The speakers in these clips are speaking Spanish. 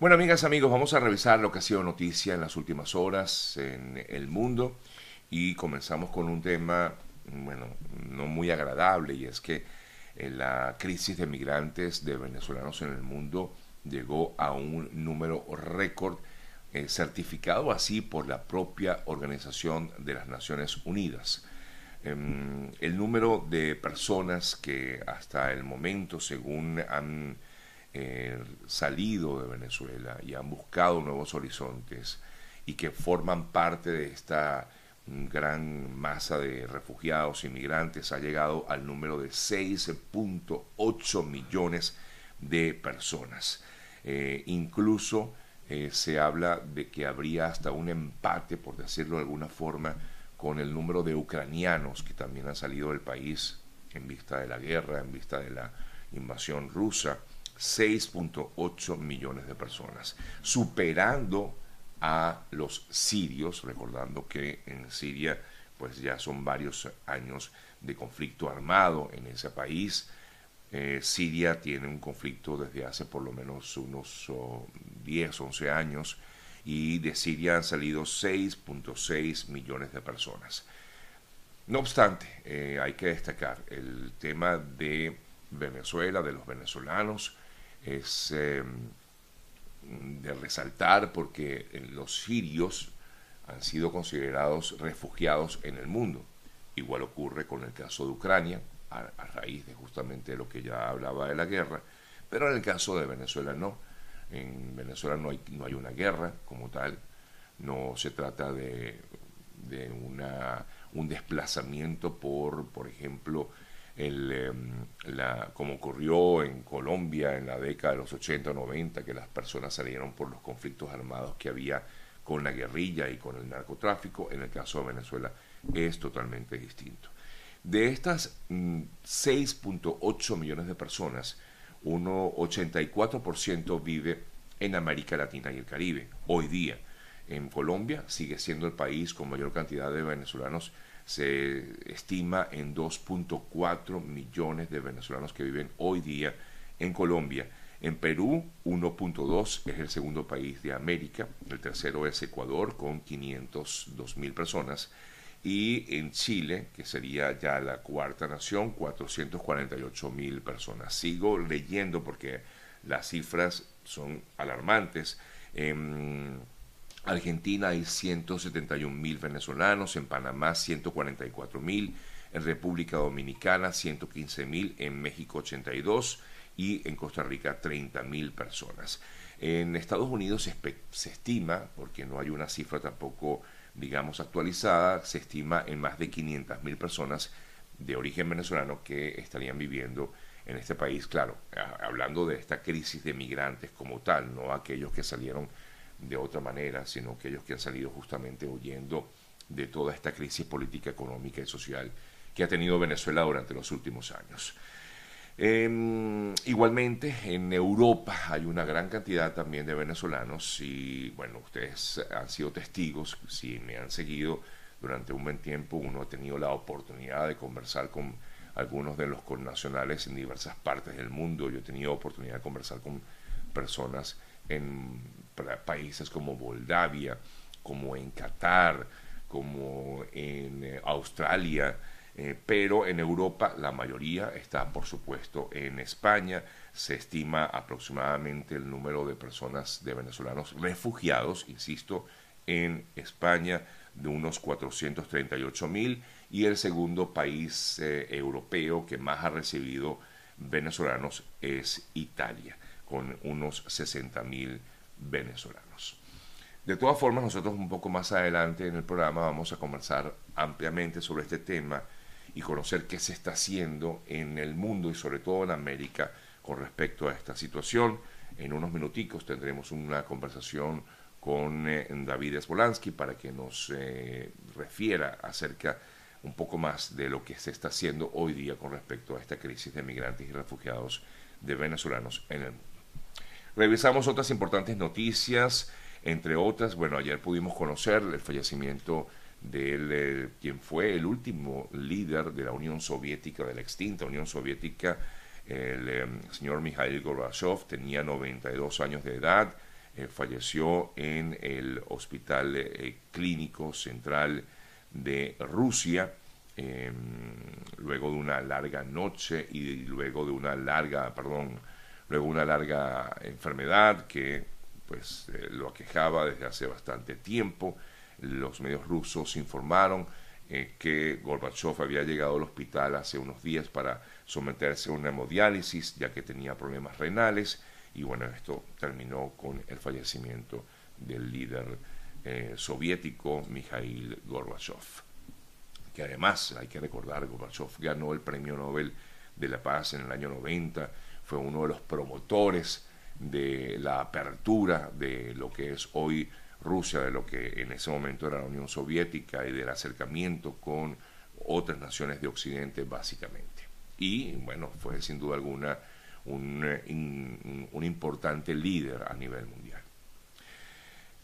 Bueno, amigas, amigos, vamos a revisar lo que ha sido noticia en las últimas horas en el mundo y comenzamos con un tema, bueno, no muy agradable y es que eh, la crisis de migrantes de venezolanos en el mundo llegó a un número récord eh, certificado así por la propia Organización de las Naciones Unidas. Em, el número de personas que hasta el momento, según han eh, salido de Venezuela y han buscado nuevos horizontes y que forman parte de esta gran masa de refugiados, inmigrantes, ha llegado al número de 6.8 millones de personas. Eh, incluso eh, se habla de que habría hasta un empate, por decirlo de alguna forma, con el número de ucranianos que también han salido del país en vista de la guerra, en vista de la invasión rusa. 6.8 millones de personas, superando a los sirios, recordando que en Siria pues ya son varios años de conflicto armado en ese país. Eh, Siria tiene un conflicto desde hace por lo menos unos 10, 11 años y de Siria han salido 6.6 millones de personas. No obstante, eh, hay que destacar el tema de Venezuela, de los venezolanos, es em, de resaltar porque los sirios han sido considerados refugiados en el mundo. Igual ocurre con el caso de Ucrania, a, raíz de justamente lo que ya hablaba de la guerra, pero en el caso de Venezuela no. En Venezuela no hay, no hay una guerra como tal, no se trata de, de una, un desplazamiento por, por ejemplo, el, em, la, como ocurrió en Colombia en la década de los 80 o 90, que las personas salieron por los conflictos armados que había con la guerrilla y con el narcotráfico, en el caso de Venezuela es totalmente distinto. De estas 6.8 mm, millones de personas, un 84% vive en América Latina y el Caribe, hoy día. En Colombia sigue siendo el país con mayor cantidad de venezolanos se estima en 2.4 millones de venezolanos que viven hoy día en Colombia. En Perú, 1.2 es el segundo país de América, el tercero es Ecuador con 502 mil personas y en Chile, que sería ya la cuarta nación, 448 mil personas. Sigo leyendo porque las cifras son alarmantes. En Argentina hay 171 mil venezolanos, en Panamá 144 mil, en República Dominicana 115 mil, en México 82 y en Costa Rica 30 mil personas. En Estados Unidos se, estima, porque no hay una cifra tampoco, digamos, actualizada, se estima en más de 500 mil personas de origen venezolano que estarían viviendo en este país, claro, hablando de esta crisis de migrantes como tal, no aquellos que salieron de otra manera, sino aquellos que han salido justamente huyendo de toda esta crisis política, económica y social que ha tenido Venezuela durante los últimos años. Em, igualmente, en Europa hay una gran cantidad también de venezolanos y, bueno, ustedes han sido testigos, si me han seguido durante un buen tiempo, uno ha tenido la oportunidad de conversar con algunos de los connacionales en diversas partes del mundo. Yo he tenido oportunidad de conversar con personas en países como Moldavia, como en Qatar, como en eh, Australia, eh, pero en Europa la mayoría está, por supuesto, en España. Se estima aproximadamente el número de personas, de venezolanos refugiados, insisto, en España de unos 438 mil y el segundo país eh, europeo que más ha recibido venezolanos es Italia con unos 60 mil venezolanos. De todas formas, nosotros un poco más adelante en el programa vamos a conversar ampliamente sobre este tema y conocer qué se está haciendo en el mundo y sobre todo en América con respecto a esta situación. En unos minuticos tendremos una conversación con eh, David Esbolansky para que nos eh, refiera acerca un poco más de lo que se está haciendo hoy día con respecto a esta crisis de migrantes y refugiados de venezolanos en el mundo. Revisamos otras importantes noticias, entre otras, bueno, ayer pudimos conocer el fallecimiento de eh, quien fue el último líder de la Unión Soviética, de la extinta Unión Soviética, el em, señor Mikhail Gorbachev, tenía 92 años de edad, falleció en el Hospital Clínico Central de Rusia Em, luego de una larga noche y luego de una larga, perdón, luego una larga enfermedad que pues eh, lo aquejaba desde hace bastante tiempo. Los medios rusos informaron eh, que Gorbachev había llegado al hospital hace unos días para someterse a una hemodiálisis ya que tenía problemas renales y bueno, esto terminó con el fallecimiento del líder eh, soviético Mikhail Gorbachev que además hay que recordar, Gorbachev ganó el Premio Nobel de la Paz en el año 90, fue uno de los promotores de la apertura de lo que es hoy Rusia, de lo que en ese momento era la Unión Soviética y del acercamiento con otras naciones de Occidente básicamente. Y bueno, fue sin duda alguna un, un importante líder a nivel mundial.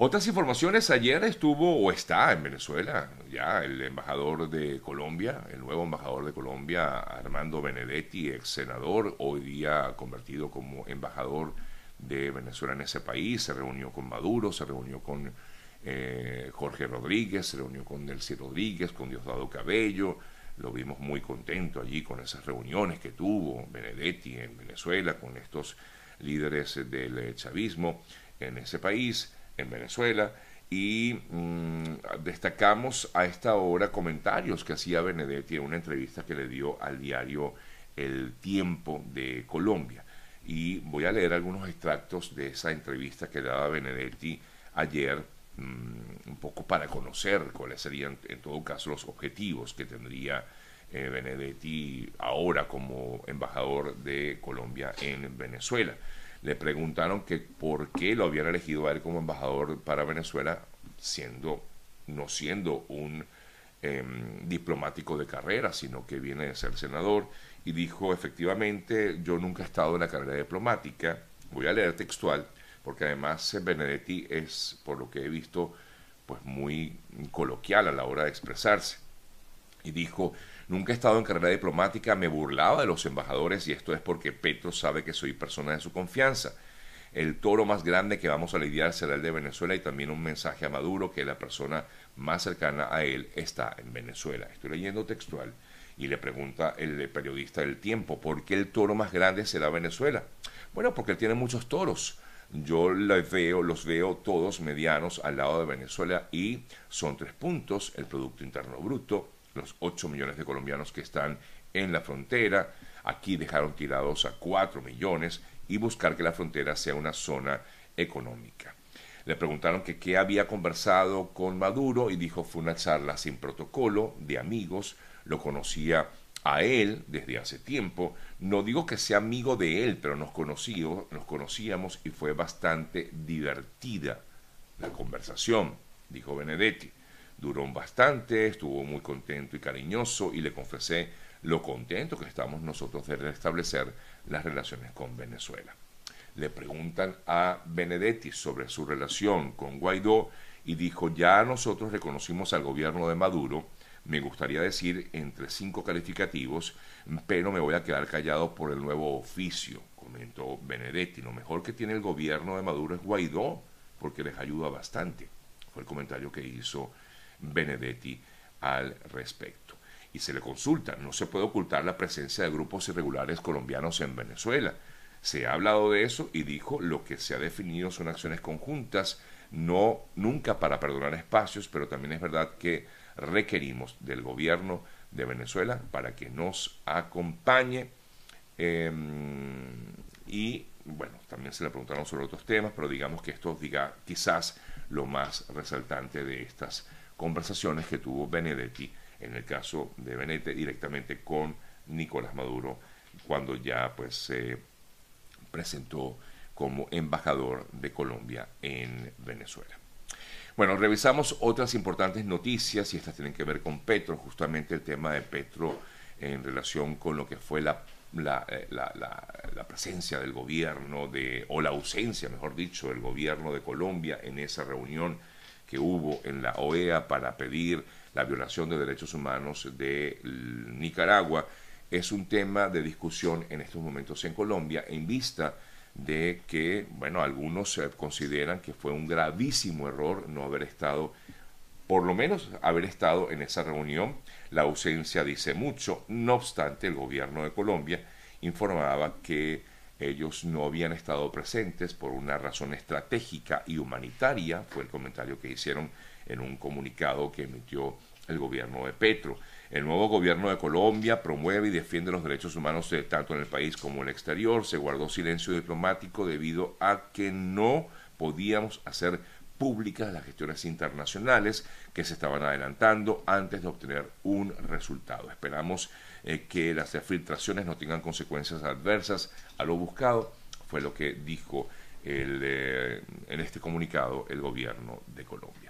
Otras informaciones, ayer estuvo o está en Venezuela ya el embajador de Colombia, el nuevo embajador de Colombia, Armando Benedetti, ex senador, hoy día convertido como embajador de Venezuela en ese país, se reunió con Maduro, se reunió con eh, Jorge Rodríguez, se reunió con Delcy Rodríguez, con Diosdado Cabello, lo vimos muy contento allí con esas reuniones que tuvo Benedetti en Venezuela, con estos líderes del chavismo en ese país en Venezuela y mm, destacamos a esta hora comentarios que hacía Benedetti en una entrevista que le dio al diario El Tiempo de Colombia. Y voy a leer algunos extractos de esa entrevista que daba Benedetti ayer, mm, un poco para conocer cuáles serían en todo caso los objetivos que tendría eh, Benedetti ahora como embajador de Colombia en Venezuela le preguntaron que por qué lo habían elegido a él como embajador para Venezuela, siendo, no siendo un em, diplomático de carrera, sino que viene de ser senador, y dijo, efectivamente, yo nunca he estado en la carrera diplomática, voy a leer textual, porque además Benedetti es, por lo que he visto, pues muy coloquial a la hora de expresarse. Y dijo, Nunca he estado en carrera diplomática, me burlaba de los embajadores y esto es porque Petro sabe que soy persona de su confianza. El toro más grande que vamos a lidiar será el de Venezuela y también un mensaje a Maduro que la persona más cercana a él está en Venezuela. Estoy leyendo textual y le pregunta el periodista del tiempo, ¿por qué el toro más grande será Venezuela? Bueno, porque él tiene muchos toros. Yo los veo, los veo todos medianos al lado de Venezuela y son tres puntos, el Producto Interno Bruto, los 8 millones de colombianos que están en la frontera. Aquí dejaron tirados a 4 millones y buscar que la frontera sea una zona económica. Le preguntaron que qué había conversado con Maduro y dijo fue una charla sin protocolo, de amigos, lo conocía a él desde hace tiempo. No digo que sea amigo de él, pero nos, nos conocíamos y fue bastante divertida la conversación, dijo Benedetti. Duró bastante, estuvo muy contento y cariñoso y le confesé lo contento que estamos nosotros de restablecer las relaciones con Venezuela. Le preguntan a Benedetti sobre su relación con Guaidó y dijo, ya nosotros reconocimos al gobierno de Maduro, me gustaría decir entre cinco calificativos, pero me voy a quedar callado por el nuevo oficio, comentó Benedetti. Lo mejor que tiene el gobierno de Maduro es Guaidó, porque les ayuda bastante. Fue el comentario que hizo Benedetti al respecto. Y se le consulta, no se puede ocultar la presencia de grupos irregulares colombianos en Venezuela. Se ha hablado de eso y dijo lo que se ha definido son acciones conjuntas, no nunca para perdonar espacios, pero también es verdad que requerimos del gobierno de Venezuela para que nos acompañe. Em, y bueno, también se le preguntaron sobre otros temas, pero digamos que esto diga quizás lo más resaltante de estas conversaciones que tuvo Benedetti, en el caso de Benedetti, directamente con Nicolás Maduro, cuando ya pues se presentó como embajador de Colombia en Venezuela. Bueno, revisamos otras importantes noticias y estas tienen que ver con Petro, justamente el tema de Petro en relación con lo que fue la, la, eh, la, la, presencia del gobierno, de, o la ausencia, mejor dicho, del gobierno de Colombia en esa reunión que hubo en la OEA para pedir la violación de derechos humanos de Nicaragua es un tema de discusión en estos momentos en Colombia en vista de que, bueno, algunos consideran que fue un gravísimo error no haber estado, por lo menos haber estado en esa reunión. La ausencia dice mucho, no obstante, el gobierno de Colombia informaba que ellos no habían estado presentes por una razón estratégica y humanitaria, fue el comentario que hicieron en un comunicado que emitió el gobierno de Petro. El nuevo gobierno de Colombia promueve y defiende los derechos humanos tanto en el país como en el exterior. Se guardó silencio diplomático debido a que no podíamos hacer públicas las gestiones internacionales que se estaban adelantando antes de obtener un resultado. Esperamos eh, que las filtraciones no tengan consecuencias adversas a lo buscado, fue lo que dijo eh, en este comunicado el gobierno de Colombia.